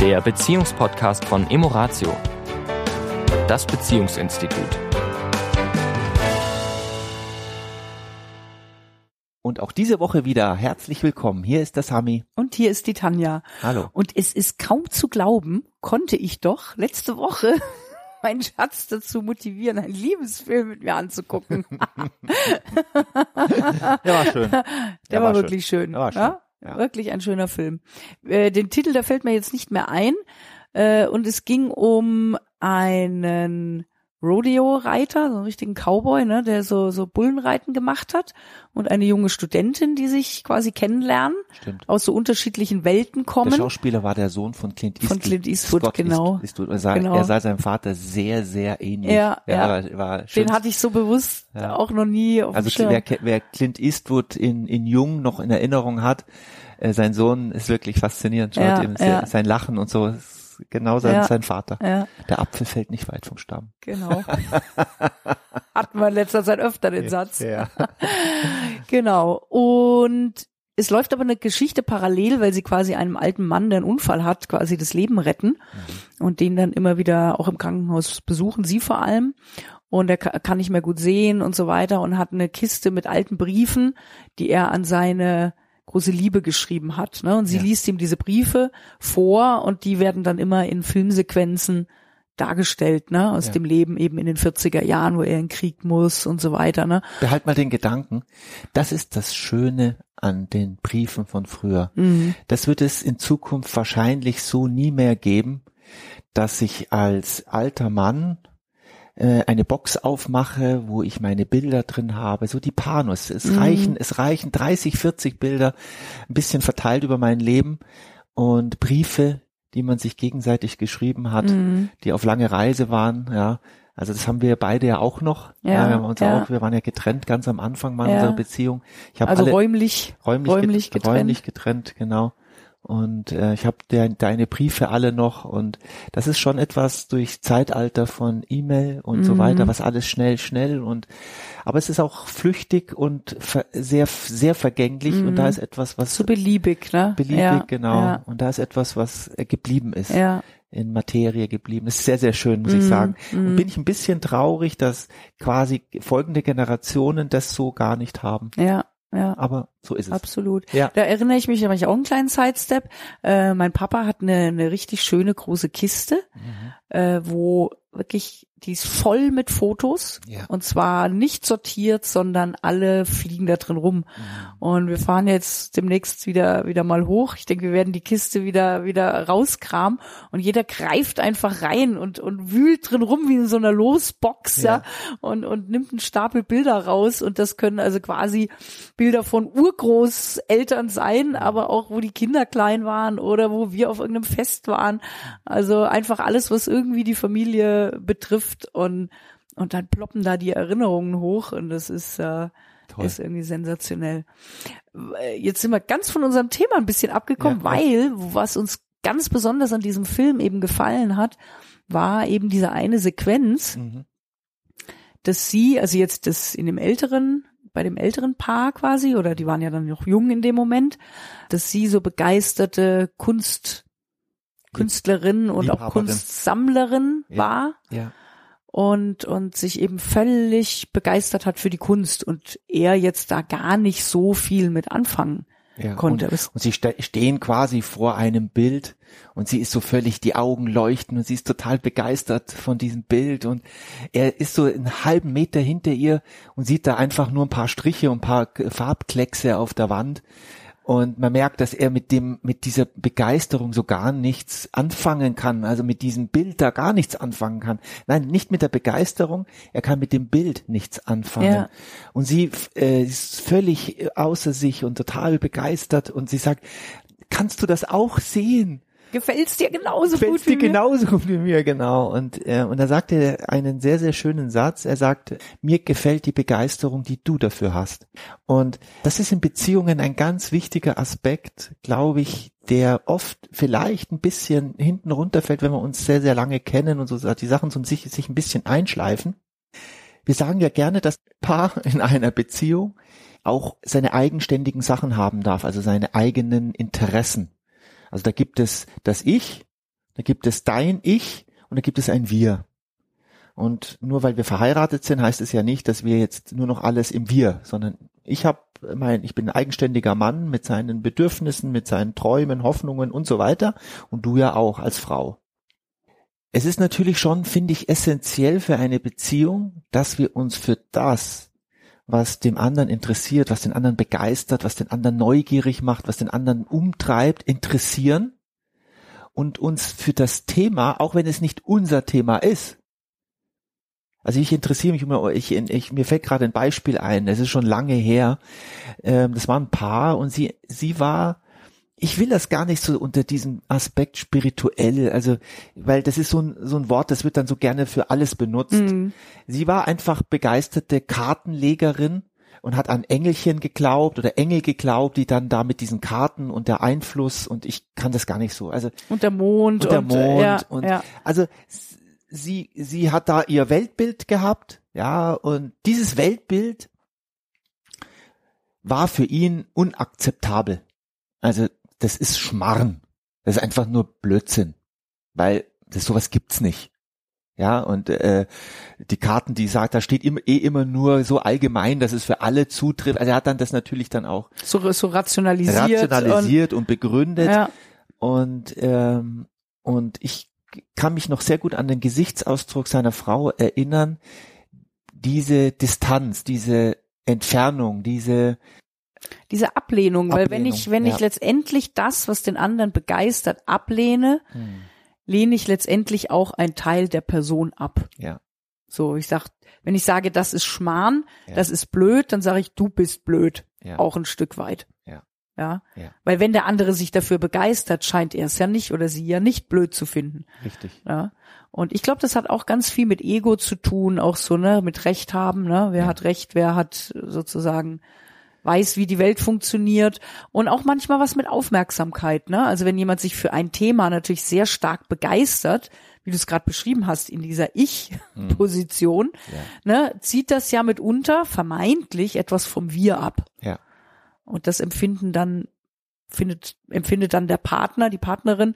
der Beziehungspodcast von Emoratio, das Beziehungsinstitut. Und auch diese Woche wieder herzlich willkommen. Hier ist das Hami. Und hier ist die Tanja. Hallo. Und es ist kaum zu glauben, konnte ich doch letzte Woche meinen Schatz dazu motivieren, einen Liebesfilm mit mir anzugucken. Der war schön. Der, Der war, war wirklich schön. Der war schön. Ja? Ja. Wirklich ein schöner Film. Äh, den Titel, da fällt mir jetzt nicht mehr ein. Äh, und es ging um einen Rodeo-Reiter, so einen richtigen Cowboy, ne, der so, so Bullenreiten gemacht hat und eine junge Studentin, die sich quasi kennenlernen, Stimmt. aus so unterschiedlichen Welten Der kommen. Schauspieler war der Sohn von Clint Eastwood. Von Clint Eastwood, Scott genau. East- Eastwood. Er sah, Genau. er sah seinem Vater sehr, sehr ähnlich. Ja, ja. War, war. Den hatte ich so bewusst Ja. auch noch nie auf also Schirm. wer, wer Clint Eastwood in, in Jung noch in Erinnerung hat, äh, sein Sohn ist wirklich faszinierend. Schaut Ja, ihm ja. sein Lachen und so ist genau sein, Ja. sein Vater. ja, Der Apfel fällt nicht weit vom Stamm. genau. Hatten wir in letzter Zeit öfter den Satz. Ja. Genau. Und es läuft aber eine Geschichte parallel, weil sie quasi einem alten Mann, der einen Unfall hat, quasi das Leben retten und den dann immer wieder auch im Krankenhaus besuchen, sie vor allem. Und er ka- kann nicht mehr gut sehen und so weiter und hat eine Kiste mit alten Briefen, die er an seine große Liebe geschrieben hat. Ne? Und sie Ja. liest ihm diese Briefe vor und die werden dann immer in Filmsequenzen dargestellt, ne, aus Ja. dem Leben eben in den 40er Jahren, wo er in Krieg muss und so weiter, ne. Behalt mal den Gedanken. Das ist das Schöne an den Briefen von früher. Mhm. Das wird es in Zukunft wahrscheinlich so nie mehr geben, dass ich als alter Mann äh, eine Box aufmache, wo ich meine Bilder drin habe, so die Panus. Es Mhm. reichen, es reichen 30, 40 Bilder, ein bisschen verteilt über mein Leben und Briefe, die man sich gegenseitig geschrieben hat, Mhm. die auf lange Reise waren, ja. Also das haben wir beide ja auch noch. Ja, wir haben uns ja. auch, wir waren ja getrennt ganz am Anfang mal Ja. unserer Beziehung. Ich habe Also alle räumlich, räumlich, räumlich get- getrennt. räumlich getrennt, genau. Und äh, ich habe de deine Briefe alle noch und das ist schon etwas durch Zeitalter von E-Mail und so Mhm. weiter, was alles schnell, schnell und aber es ist auch flüchtig und ver sehr, sehr vergänglich und da ist etwas, was so beliebig, ne? beliebig, Mhm. ja, genau. Ja, Und da ist etwas, was äh, geblieben ist ja. in Materie geblieben. Das ist sehr, sehr schön, muss ich Mhm, sagen. mhm. Und bin ich ein bisschen traurig, dass quasi folgende Generationen das so gar nicht haben. ja, ja. Aber so ist es. Absolut. Ja. Da erinnere ich mich, da mache ich auch einen kleinen Sidestep. Äh, mein Papa hat eine, eine richtig schöne große Kiste, Mhm. äh, wo wirklich, die ist voll mit Fotos. Ja. Und zwar nicht sortiert, sondern alle fliegen da drin rum. Mhm. Und wir fahren jetzt demnächst wieder, wieder mal hoch. Ich denke, wir werden die Kiste wieder, wieder rauskramen und jeder greift einfach rein und, und wühlt drin rum wie in so einer Losbox, ja, Ja. und, und nimmt einen Stapel Bilder raus und das können also quasi Bilder von Urgroßeltern sein, aber auch wo die Kinder klein waren oder wo wir auf irgendeinem Fest waren. Also einfach alles, was irgendwie die Familie betrifft und, und dann ploppen da die Erinnerungen hoch und das ist, äh, Toll. ist irgendwie sensationell. Jetzt sind wir ganz von unserem Thema ein bisschen abgekommen, Ja, weil was uns ganz besonders an diesem Film eben gefallen hat, war eben diese eine Sequenz, Mhm. dass sie, also jetzt das in dem älteren, bei dem älteren Paar quasi, oder die waren ja dann noch jung in dem Moment, dass sie so begeisterte Kunst, Künstlerin und auch. Kunstsammlerin Ja. war Ja. und, und sich eben völlig begeistert hat für die Kunst und er jetzt da gar nicht so viel mit anfangen ja. konnte. Und, und sie ste stehen quasi vor einem Bild und sie ist so völlig, die Augen leuchten und sie ist total begeistert von diesem Bild und er ist so einen halben Meter hinter ihr und sieht da einfach nur ein paar Striche und ein paar Farbkleckse auf der Wand. Und man merkt, dass er mit dem, mit dieser Begeisterung so gar nichts anfangen kann, also mit diesem Bild da gar nichts anfangen kann. Nein, nicht mit der Begeisterung, er kann mit dem Bild nichts anfangen. Ja. Und sie äh, ist völlig außer sich und total begeistert und sie sagt, kannst du das auch sehen? Gefällt's dir genauso Fällt's gut wie dir mir? genauso gut wie mir, genau. Und, äh, und da sagt er einen sehr, sehr schönen Satz. Er sagt, mir gefällt die Begeisterung, die du dafür hast. Und das ist in Beziehungen ein ganz wichtiger Aspekt, glaube ich, der oft vielleicht ein bisschen hinten runterfällt, wenn wir uns sehr, sehr lange kennen und so die Sachen so sich, sich ein bisschen einschleifen. Wir sagen ja gerne, dass ein Paar in einer Beziehung auch seine eigenständigen Sachen haben darf, also seine eigenen Interessen. Also da gibt es das Ich da gibt es dein Ich und da gibt es ein Wir. Und nur weil wir verheiratet sind, heißt es ja nicht, dass wir jetzt nur noch alles im Wir, sondern ich habe mein, ich bin ein eigenständiger Mann mit seinen Bedürfnissen, mit seinen Träumen, Hoffnungen und so weiter und du ja auch als Frau. Es ist natürlich schon, finde ich, essentiell für eine Beziehung, dass wir uns für das, was dem anderen interessiert, was den anderen begeistert, was den anderen neugierig macht, was den anderen umtreibt, interessieren und uns für das Thema, auch wenn es nicht unser Thema ist, also ich interessiere mich immer, ich, ich, mir fällt gerade ein Beispiel ein, das ist schon lange her, ähm, das war ein Paar und sie, sie war, ich will das gar nicht so unter diesem Aspekt spirituell, also, weil das ist so ein, so ein Wort, das wird dann so gerne für alles benutzt. Mhm. Sie war einfach begeisterte Kartenlegerin und hat an Engelchen geglaubt oder Engel geglaubt, die dann da mit diesen Karten und der Einfluss und ich kann das gar nicht so. Also und der Mond und der und, Mond ja, und ja. also sie sie hat da ihr Weltbild gehabt, ja und dieses Weltbild war für ihn unakzeptabel. Also das ist Schmarrn. Das ist einfach nur Blödsinn, weil das sowas gibt's nicht. Ja, und äh, die Karten, die sagt, da steht immer, eh immer nur so allgemein, dass es für alle zutrifft. Also er hat dann das natürlich dann auch so, so rationalisiert, rationalisiert und, und begründet. Ja. Und, ähm, und ich kann mich noch sehr gut an den Gesichtsausdruck seiner Frau erinnern. Diese Distanz, diese Entfernung, diese diese Ablehnung, Ablehnung weil wenn ich wenn ja. ich letztendlich das, was den anderen begeistert, ablehne, hm lehne ich letztendlich auch einen Teil der Person ab. Ja. So, ich sag, wenn ich sage, das ist Schmarrn, ja. das ist blöd, dann sage ich, du bist blöd. Ja. Auch ein Stück weit. Ja. Ja? ja. Weil wenn der andere sich dafür begeistert, scheint er es ja nicht oder sie ja nicht blöd zu finden. Richtig. Ja. Und ich glaube, das hat auch ganz viel mit Ego zu tun, auch so, ne, mit Recht haben, ne? Wer ja. hat Recht, wer hat sozusagen weiß, wie die Welt funktioniert und auch manchmal was mit Aufmerksamkeit. Ne? Also wenn jemand sich für ein Thema natürlich sehr stark begeistert, wie du es gerade beschrieben hast, in dieser Ich-Position, mhm. ja. ne, zieht das ja mitunter vermeintlich etwas vom Wir ab. Ja. Und das empfinden dann, findet, empfindet dann der Partner, die Partnerin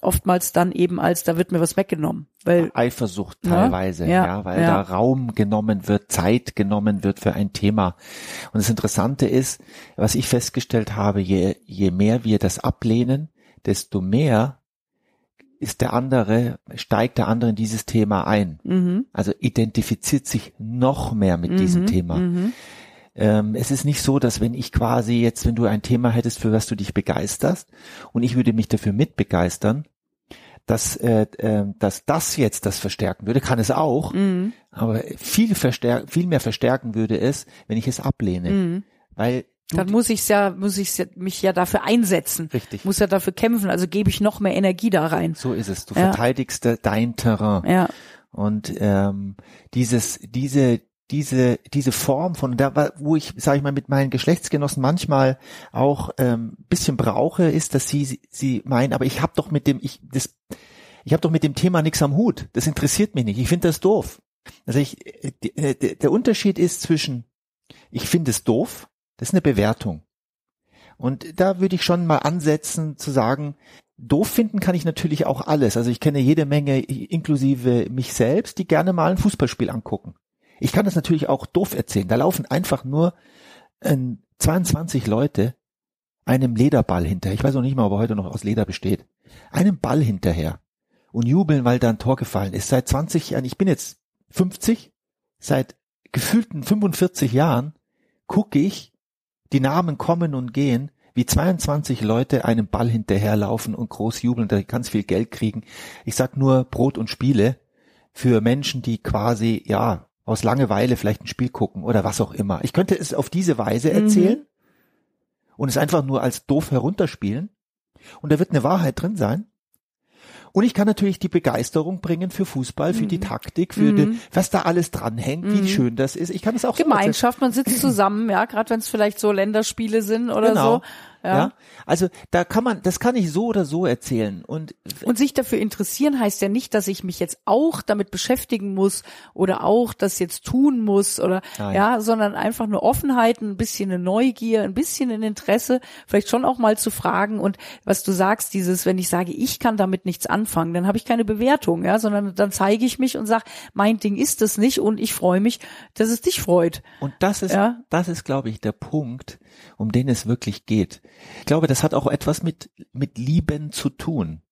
oftmals dann eben als, da wird mir was weggenommen. Weil, Eifersucht teilweise, ja, ja weil ja. da Raum genommen wird, Zeit genommen wird für ein Thema. Und das Interessante ist, was ich festgestellt habe, je, je mehr wir das ablehnen, desto mehr ist der andere, steigt der andere in dieses Thema ein. Mhm. Also identifiziert sich noch mehr mit mhm. diesem Thema. Mhm. Ähm, es ist nicht so, dass wenn ich quasi jetzt, wenn du ein Thema hättest, für was du dich begeisterst und ich würde mich dafür mitbegeistern, dass, äh, äh, dass das jetzt das verstärken würde, kann es auch, mhm. aber viel, verstärken, viel mehr verstärken würde es, wenn ich es ablehne. Mhm. Weil dann muss ich ja, muss ich ja, mich ja dafür einsetzen. Richtig. Muss ja dafür kämpfen, also gebe ich noch mehr Energie da rein. So ist es. Du ja. verteidigst dein Terrain. Ja. Und ähm, dieses, diese, diese diese Form von da wo ich sage ich mal mit meinen Geschlechtsgenossen manchmal auch ähm, bisschen brauche ist dass sie sie meinen aber ich habe doch mit dem ich das ich habe doch mit dem Thema nichts am Hut das interessiert mich nicht ich finde das doof also ich äh, der Unterschied ist zwischen ich finde es doof das ist eine Bewertung und da würde ich schon mal ansetzen zu sagen Doof finden kann ich natürlich auch alles. Also ich kenne jede Menge, inklusive mich selbst, die gerne mal ein Fußballspiel angucken. Ich kann das natürlich auch doof erzählen. Da laufen einfach nur äh, 22 Leute einem Lederball hinterher. Ich weiß noch nicht mal, ob er heute noch aus Leder besteht. Einem Ball hinterher und jubeln, weil da ein Tor gefallen ist. Seit 20 Jahren, ich bin jetzt 50, seit gefühlten 45 Jahren gucke ich, die Namen kommen und gehen, wie 22 Leute einem Ball hinterherlaufen und groß jubeln, da ganz viel Geld kriegen. Ich sag nur Brot und Spiele für Menschen, die quasi, ja, aus Langeweile vielleicht ein Spiel gucken oder was auch immer. Ich könnte es auf diese Weise erzählen mhm. und es einfach nur als doof herunterspielen und da wird eine Wahrheit drin sein. Und ich kann natürlich die Begeisterung bringen für Fußball, für mhm. die Taktik, für mhm. die, was da alles dranhängt, mhm. wie schön das ist. Ich kann es auch Gemeinschaft, so man sitzt zusammen, ja, gerade wenn es vielleicht so Länderspiele sind oder genau. so. Ja. ja. Also da kann man, das kann ich so oder so erzählen. Und Und sich dafür interessieren heißt ja nicht, dass ich mich jetzt auch damit beschäftigen muss oder auch das jetzt tun muss oder Nein. ja, sondern einfach eine Offenheit, ein bisschen eine Neugier, ein bisschen ein Interesse, vielleicht schon auch mal zu fragen und was du sagst, dieses, wenn ich sage, ich kann damit nichts anfangen, dann habe ich keine Bewertung, ja, sondern dann zeige ich mich und sage, mein Ding ist es nicht und ich freue mich, dass es dich freut. Und das ist, Ja. das ist, glaube ich, der Punkt, um den es wirklich geht. Ich glaube, das hat auch etwas mit, mit Lieben zu tun.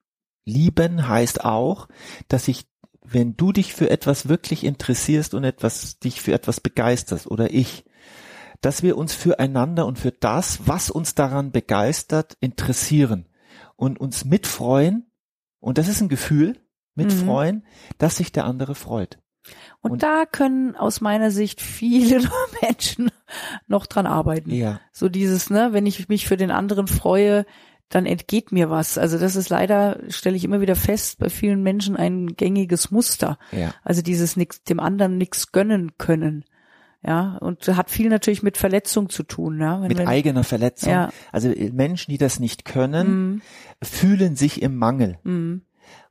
Lieben heißt auch, dass ich, wenn du dich für etwas wirklich interessierst und etwas, dich für etwas begeisterst oder ich, dass wir uns füreinander und für das, was uns daran begeistert, interessieren und uns mitfreuen. Und das ist ein Gefühl, mitfreuen, dass sich der andere freut. Und, Und- da können aus meiner Sicht viele Menschen noch dran arbeiten. Ja. So dieses, ne, wenn ich mich für den anderen freue, dann entgeht mir was. Also das ist leider, stelle ich immer wieder fest, bei vielen Menschen ein gängiges Muster. Ja. Also dieses nix, dem anderen nichts gönnen können. Ja, und hat viel natürlich mit Verletzung zu tun, ja. Wenn, mit wenn, eigener Verletzung. Ja. Also Menschen, die das nicht können, Mm, fühlen sich im Mangel. mm,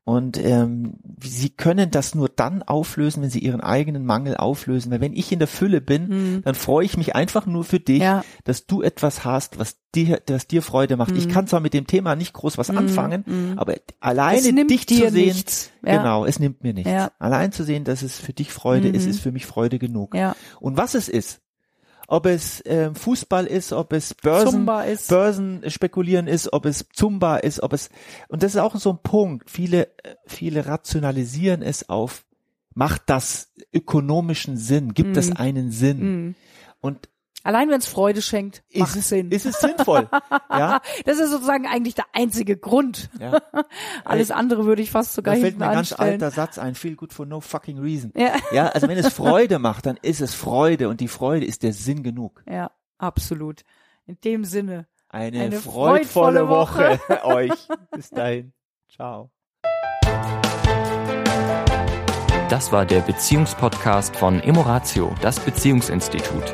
Und ähm, sie können das nur dann auflösen, wenn sie ihren eigenen Mangel auflösen. Weil wenn ich in der Fülle bin, dann freue ich mich einfach nur für dich. Ja. dass du etwas hast, was dir, das dir Freude macht. Ich kann zwar mit dem Thema nicht groß was anfangen, aber Mm. Es alleine dich dir zu sehen, nichts. Ja. genau, es nimmt mir nichts. Ja. Allein zu sehen, dass es für dich Freude ist, ist für mich Freude genug. Und was es ist, ob es ähm, Fußball ist, ob es Börsen, ist. Börsen spekulieren ist, ob es Zumba ist, ob es und das ist auch so ein Punkt. Viele, äh, viele rationalisieren es auf, macht das ökonomischen Sinn, gibt es einen Sinn? mm. Und Allein wenn es Freude schenkt, macht ist es, Sinn. ist es sinnvoll? ja, das ist sozusagen eigentlich der einzige Grund. ja. Alles andere würde ich fast sogar Da fällt hinten mir ein ganz alter Satz ein, feel good for no fucking reason. Ja. ja, also wenn es Freude macht, dann ist es Freude und die Freude ist der Sinn genug. Ja, absolut. In dem Sinne. Eine, Eine freudvolle freudvolle Woche euch. Bis dahin. Ciao. Das war der Beziehungspodcast von Emoratio, das Beziehungsinstitut.